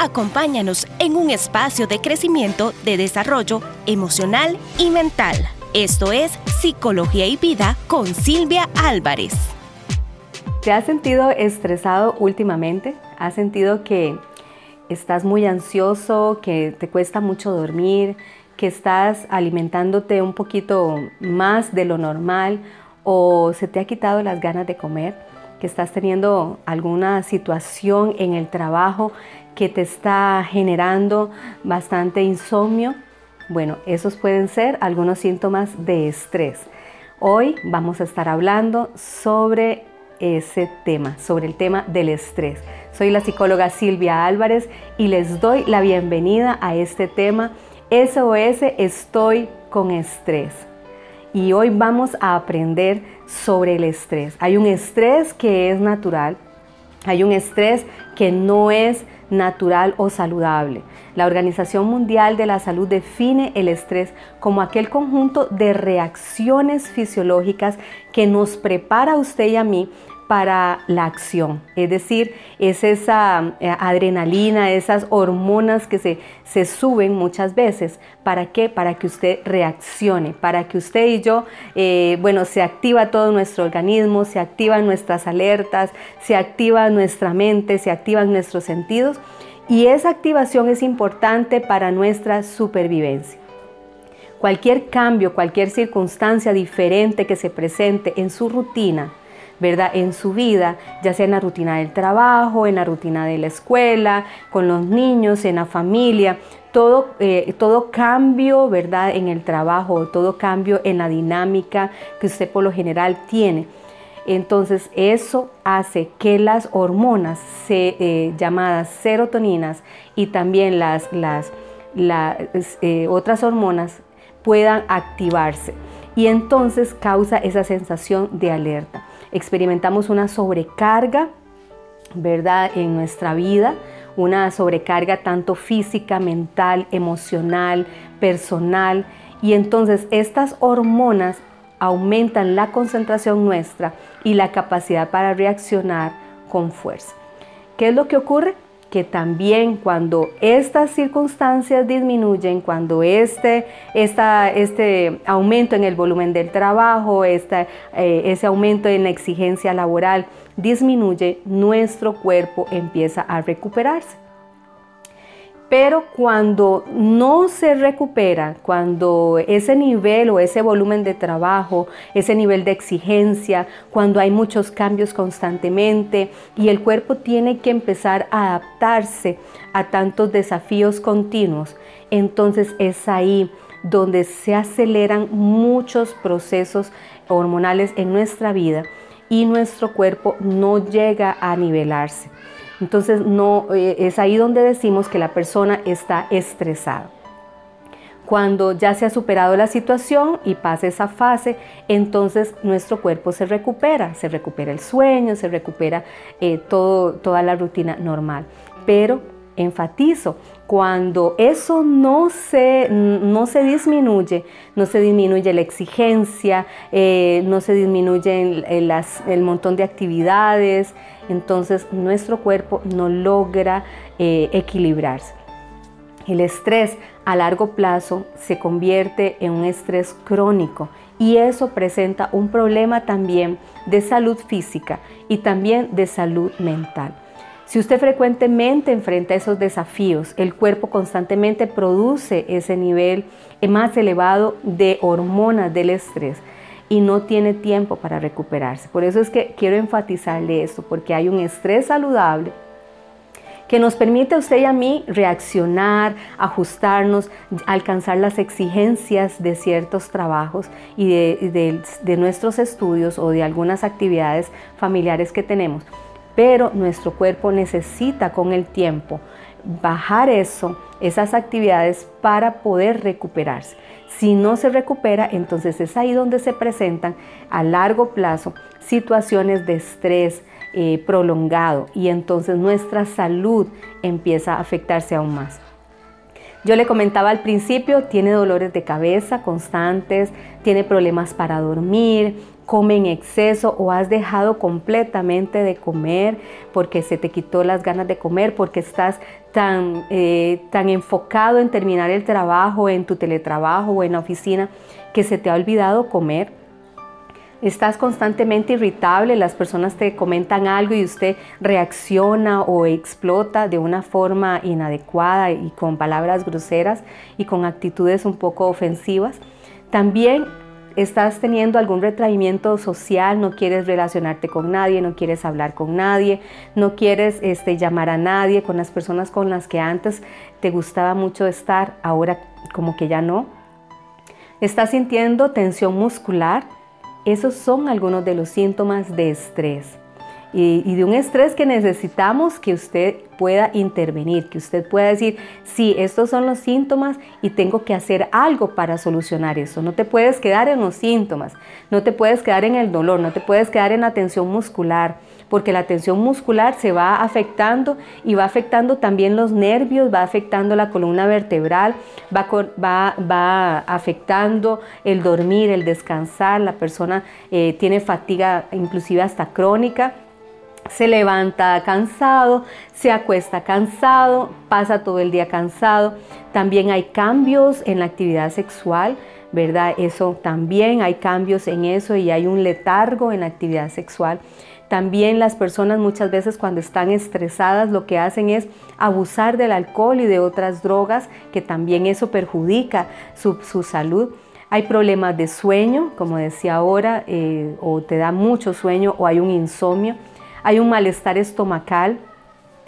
Acompáñanos en un espacio de crecimiento, de desarrollo emocional y mental. Esto es Psicología y Vida con Silvia Álvarez. ¿Te has sentido estresado últimamente? ¿Has sentido que estás muy ansioso, que te cuesta mucho dormir, que estás alimentándote un poquito más de lo normal o se te ha quitado las ganas de comer? que estás teniendo alguna situación en el trabajo que te está generando bastante insomnio, bueno, esos pueden ser algunos síntomas de estrés. Hoy vamos a estar hablando sobre ese tema, sobre el tema del estrés. Soy la psicóloga Silvia Álvarez y les doy la bienvenida a este tema SOS Estoy con estrés. Y hoy vamos a aprender sobre el estrés. Hay un estrés que es natural, hay un estrés que no es natural o saludable. La Organización Mundial de la Salud define el estrés como aquel conjunto de reacciones fisiológicas que nos prepara a usted y a mí para la acción. Es decir, es esa eh, adrenalina, esas hormonas que se, se, suben muchas veces. ¿Para qué? Para que usted reaccione, para que usted y yo, eh, bueno, se activa todo nuestro organismo, se activan nuestras alertas, se activa nuestra mente, se activan nuestros sentidos. Y esa activación es importante para nuestra supervivencia. Cualquier cambio, cualquier circunstancia diferente que se presente en su rutina, ¿verdad? En su vida, ya sea en la rutina del trabajo, en la rutina de la escuela, con los niños, en la familia, todo, eh, todo cambio, ¿verdad? En el trabajo, todo cambio en la dinámica que usted por lo general tiene. Entonces eso hace que las hormonas eh, llamadas serotoninas y también las, las, eh, otras hormonas puedan activarse y entonces causa esa sensación de alerta experimentamos una sobrecarga, ¿verdad? En nuestra vida, una sobrecarga tanto física, mental, emocional, personal. Y entonces estas hormonas aumentan la concentración nuestra y la capacidad para reaccionar con fuerza. ¿Qué es lo que ocurre? Que también cuando estas circunstancias disminuyen, cuando este, este aumento en el volumen del trabajo, eh, ese aumento en la exigencia laboral disminuye, nuestro cuerpo empieza a recuperarse. Pero cuando no se recupera, cuando ese nivel o ese volumen de trabajo, ese nivel de exigencia, cuando hay muchos cambios constantemente y el cuerpo tiene que empezar a adaptarse a tantos desafíos continuos, entonces es ahí donde se aceleran muchos procesos hormonales en nuestra vida y nuestro cuerpo no llega a nivelarse. Entonces no, eh, es ahí donde decimos que la persona está estresada. Cuando ya se ha superado la situación y pasa esa fase, entonces nuestro cuerpo se recupera, se recupera el sueño, se recupera eh, toda la rutina normal. Pero enfatizo, cuando eso no se, no se disminuye, no se disminuye la exigencia, eh, no se disminuye el, montón de actividades, entonces nuestro cuerpo no logra eh, equilibrarse. El estrés a largo plazo se convierte en un estrés crónico y eso presenta un problema también de salud física y también de salud mental. Si usted frecuentemente enfrenta esos desafíos, el cuerpo constantemente produce ese nivel más elevado de hormonas del estrés y no tiene tiempo para recuperarse. Por eso es que quiero enfatizarle esto, porque hay un estrés saludable que nos permite a usted y a mí reaccionar, ajustarnos, alcanzar las exigencias de ciertos trabajos y de, nuestros estudios o de algunas actividades familiares que tenemos pero nuestro cuerpo necesita con el tiempo bajar eso, esas actividades para poder recuperarse. Si no se recupera, entonces es ahí donde se presentan a largo plazo situaciones de estrés eh, prolongado y entonces nuestra salud empieza a afectarse aún más. Yo le comentaba al principio, tiene dolores de cabeza constantes, tiene problemas para dormir, come en exceso o has dejado completamente de comer porque se te quitó las ganas de comer, porque estás tan, eh, tan enfocado en terminar el trabajo, en tu teletrabajo o en la oficina, que se te ha olvidado comer. Estás constantemente irritable, las personas te comentan algo y usted reacciona o explota de una forma inadecuada y con palabras groseras y con actitudes un poco ofensivas. También estás teniendo algún retraimiento social, no quieres relacionarte con nadie, no quieres hablar con nadie, no quieres este, llamar a nadie con las personas con las que antes te gustaba mucho estar, ahora como que ya no. Estás sintiendo tensión muscular. Esos son algunos de los síntomas de estrés y, de un estrés que necesitamos que usted pueda intervenir, que usted pueda decir, sí, estos son los síntomas y tengo que hacer algo para solucionar eso. No te puedes quedar en los síntomas, no te puedes quedar en el dolor, no te puedes quedar en la tensión muscular, porque la tensión muscular se va afectando y va afectando también los nervios, va afectando la columna vertebral, va, va, va afectando el dormir, el descansar, la persona eh, tiene fatiga inclusive hasta crónica se levanta cansado, se acuesta cansado, pasa todo el día cansado. También hay cambios en la actividad sexual, ¿verdad? Eso también hay cambios en eso y hay un letargo en la actividad sexual. También las personas muchas veces cuando están estresadas lo que hacen es abusar del alcohol y de otras drogas, que también eso perjudica su, salud. Hay problemas de sueño, como decía ahora, eh, o te da mucho sueño o hay un insomnio hay un malestar estomacal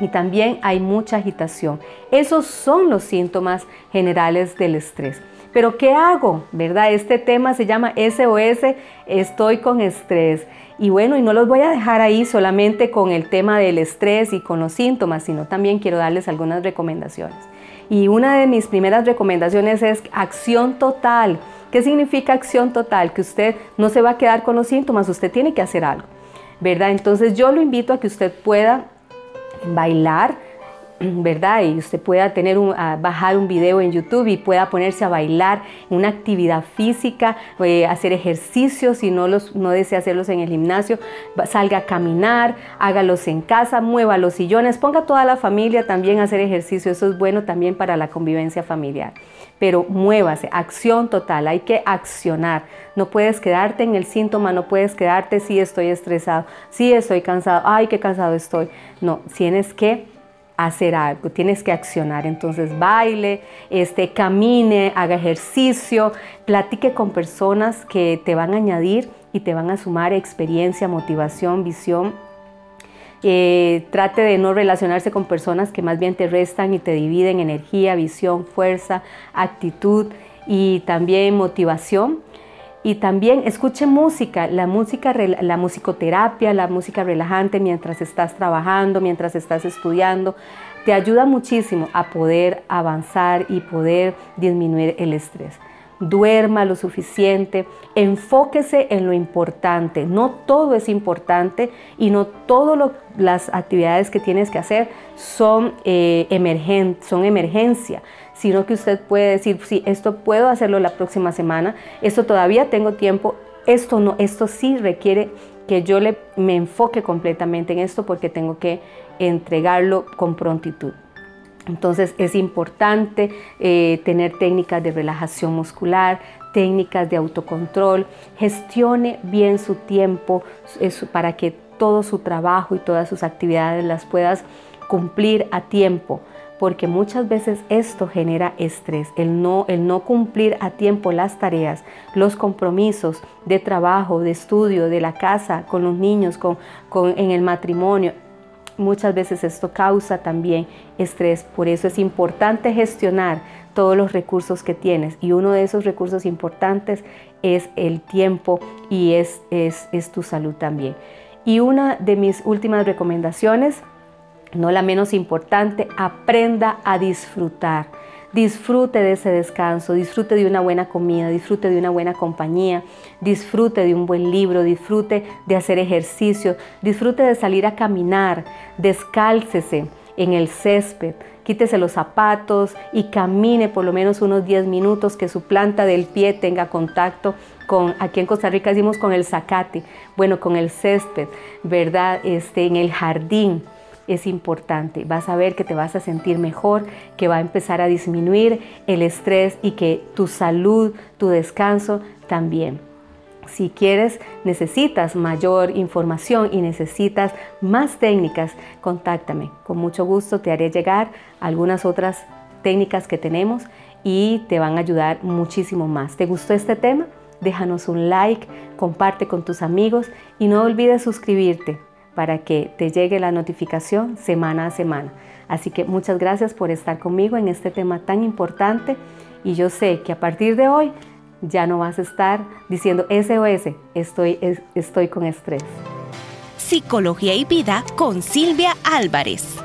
y también hay mucha agitación. Esos son los síntomas generales del estrés. Pero ¿qué hago? ¿Verdad? Este tema se llama SOS, estoy con estrés. Y bueno, y no los voy a dejar ahí solamente con el tema del estrés y con los síntomas, sino también quiero darles algunas recomendaciones. Y una de mis primeras recomendaciones es acción total. ¿Qué significa acción total? Que usted no se va a quedar con los síntomas, usted tiene que hacer algo. ¿Verdad? Entonces yo lo invito a que usted pueda bailar, ¿verdad? Y usted pueda tener un, bajar un video en YouTube y pueda ponerse a bailar una actividad física, eh, hacer ejercicios, si no, los, no desea hacerlos en el gimnasio, salga a caminar, hágalos en casa, mueva los sillones, ponga toda la familia también a hacer ejercicio, eso es bueno también para la convivencia familiar pero muévase, acción total, hay que accionar. No puedes quedarte en el síntoma, no puedes quedarte si estoy estresado, si estoy cansado, ay, qué cansado estoy. No, tienes que hacer algo, tienes que accionar. Entonces baile, este, camine, haga ejercicio, platique con personas que te van a añadir y te van a sumar experiencia, motivación, visión eh, trate de no relacionarse con personas que más bien te restan y te dividen energía, visión, fuerza, actitud y también motivación. Y también escuche música, la música, la musicoterapia, la música relajante mientras estás trabajando, mientras estás estudiando, te ayuda muchísimo a poder avanzar y poder disminuir el estrés duerma lo suficiente, enfóquese en lo importante. No todo es importante y no todas las actividades que tienes que hacer son, eh, son emergencia, sino que usted puede decir, sí, esto puedo hacerlo la próxima semana, esto todavía tengo tiempo, esto no, esto sí requiere que yo le, me enfoque completamente en esto porque tengo que entregarlo con prontitud. Entonces es importante eh, tener técnicas de relajación muscular, técnicas de autocontrol, gestione bien su tiempo para que todo su trabajo y todas sus actividades las puedas cumplir a tiempo, porque muchas veces esto genera estrés, el no, el no cumplir a tiempo las tareas, los compromisos de trabajo, de estudio, de la casa, con los niños, con, en el matrimonio, muchas veces esto causa también estrés. Por eso es importante gestionar todos los recursos que tienes y uno de esos recursos importantes es el tiempo y es, es, es tu salud también. Y una de mis últimas recomendaciones, no la menos importante, aprenda a disfrutar disfrute de ese descanso, disfrute de una buena comida, disfrute de una buena compañía, disfrute de un buen libro, disfrute de hacer ejercicio, disfrute de salir a caminar, descálcese, en el césped, quítese los zapatos y camine por lo menos unos 10 minutos, que su planta del pie tenga contacto con, aquí en Costa Rica decimos con el zacate, bueno, con el césped, ¿verdad? Este, en el jardín es importante. Vas a ver que te vas a sentir mejor, que va a empezar a disminuir el estrés y que tu salud, tu descanso también. Si quieres, necesitas mayor información y necesitas más técnicas, contáctame. Con mucho gusto te haré llegar algunas otras técnicas que tenemos y te van a ayudar muchísimo más. ¿Te gustó este tema? Déjanos un like, comparte con tus amigos y no olvides suscribirte para que te llegue la notificación semana a semana. Así que muchas gracias por estar conmigo en este tema tan importante y yo sé que a partir de hoy ya no vas a estar diciendo SOS, estoy, estoy con estrés. Psicología y vida con Silvia Álvarez.